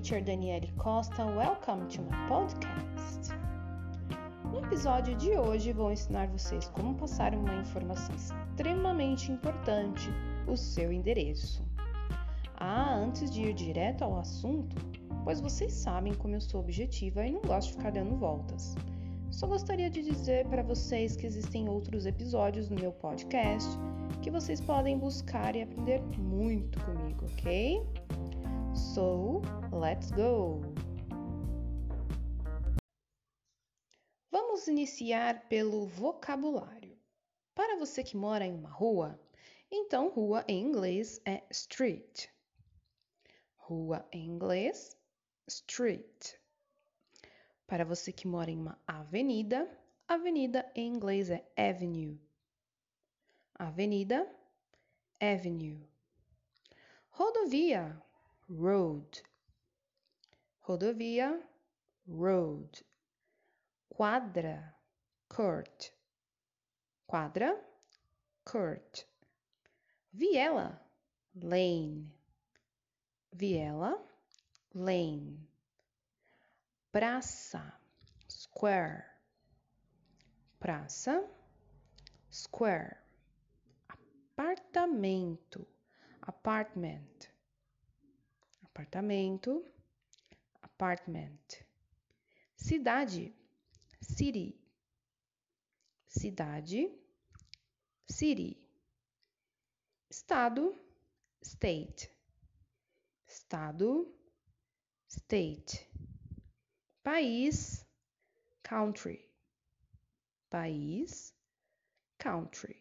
teacher Daniele Costa. Welcome to my podcast. No episódio de hoje, vou ensinar vocês como passar uma informação extremamente importante, o seu endereço. Ah, antes de ir direto ao assunto, pois vocês sabem como eu sou objetiva e não gosto de ficar dando voltas. Só gostaria de dizer para vocês que existem outros episódios no meu podcast que vocês podem buscar e aprender muito comigo, ok? So, let's go! Vamos iniciar pelo vocabulário. Para você que mora em uma rua, então rua em inglês é street. Rua em inglês, street. Para você que mora em uma avenida, avenida em inglês é avenue. Avenida, avenue. Rodovia, road. Rodovia, road. Quadra, court. Quadra, court. Viela, lane. Viela, lane. Praça, square. Praça, square. Apartamento, apartment. Apartamento, apartment. Cidade, city. Cidade, city. Estado, state. Estado, state. País, country. País, country.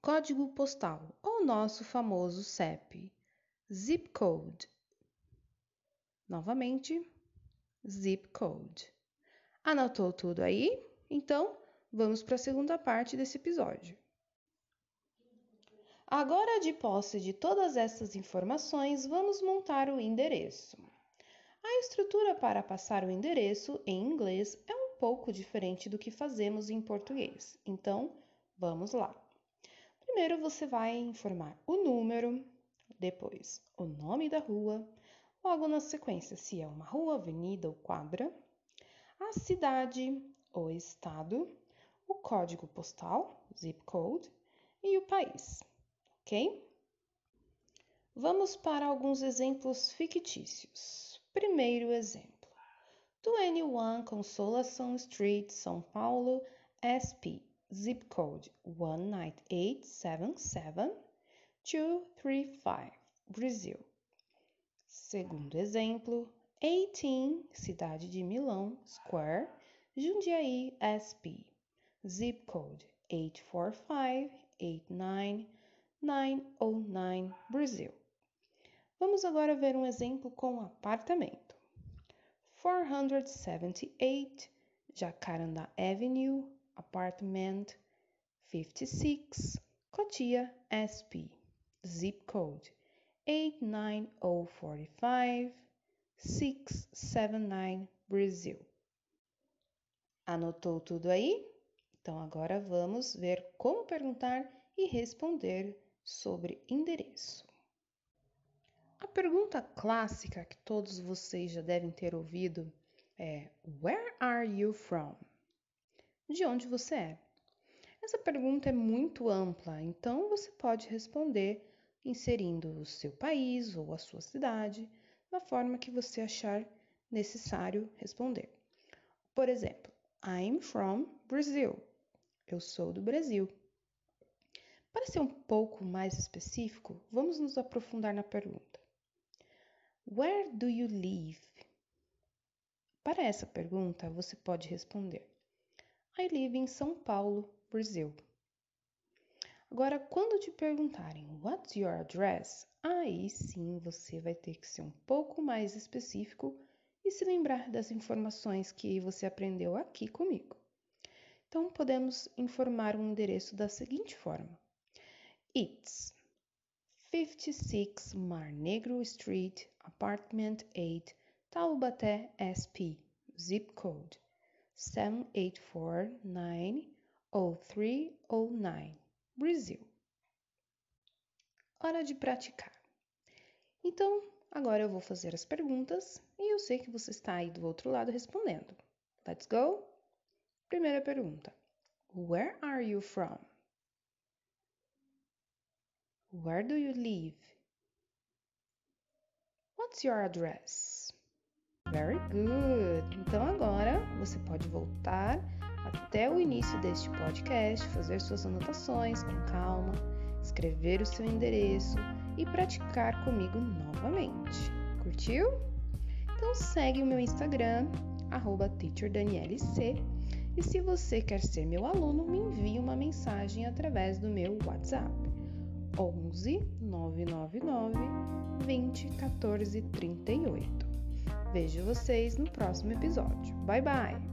Código postal ou nosso famoso CEP. Zip code. Novamente, zip code. Anotou tudo aí? Então, vamos para a segunda parte desse episódio. Agora, de posse de todas essas informações, vamos montar o endereço. A estrutura para passar o endereço em inglês é um pouco diferente do que fazemos em português. Então, vamos lá. Primeiro você vai informar o número, depois o nome da rua, logo na sequência se é uma rua, avenida ou quadra, a cidade ou estado, o código postal, zip code, e o país, ok? Vamos para alguns exemplos fictícios. Primeiro exemplo: 21 Consolação Street, São Paulo, SP, zip code 19877-235, Brasil. Segundo exemplo: 18, Cidade de Milão, Square, Jundiaí, SP, zip code 845-89909, Brasil. Vamos agora ver um exemplo com apartamento. 478 Jacaranda Avenue, apartment 56, Cotia, SP, zip code 89045 679, Brasil. Anotou tudo aí? Então agora vamos ver como perguntar e responder sobre endereço. A pergunta clássica que todos vocês já devem ter ouvido é: Where are you from? De onde você é? Essa pergunta é muito ampla, então você pode responder inserindo o seu país ou a sua cidade da forma que você achar necessário responder. Por exemplo, I'm from Brazil. Eu sou do Brasil. Para ser um pouco mais específico, vamos nos aprofundar na pergunta. Where do you live? Para essa pergunta, você pode responder: I live in São Paulo, Brasil. Agora, quando te perguntarem What's your address? Aí sim você vai ter que ser um pouco mais específico e se lembrar das informações que você aprendeu aqui comigo. Então, podemos informar um endereço da seguinte forma: It's 56 Mar Negro Street, Apartment 8, Taubaté, SP, zip code 78490309, Brasil. Hora de praticar. Então, Agora eu vou fazer as perguntas e eu sei que você está aí do outro lado respondendo. Let's go? Primeira pergunta: Where are you from? Where do you live? What's your address? Very good! Então agora você pode voltar até o início deste podcast, fazer suas anotações com calma, escrever o seu endereço e praticar comigo novamente. Curtiu? Então segue o meu Instagram, teacherdanielec. E se você quer ser meu aluno, me envie uma mensagem através do meu WhatsApp 11 999 20 14 38. Vejo vocês no próximo episódio. Bye bye!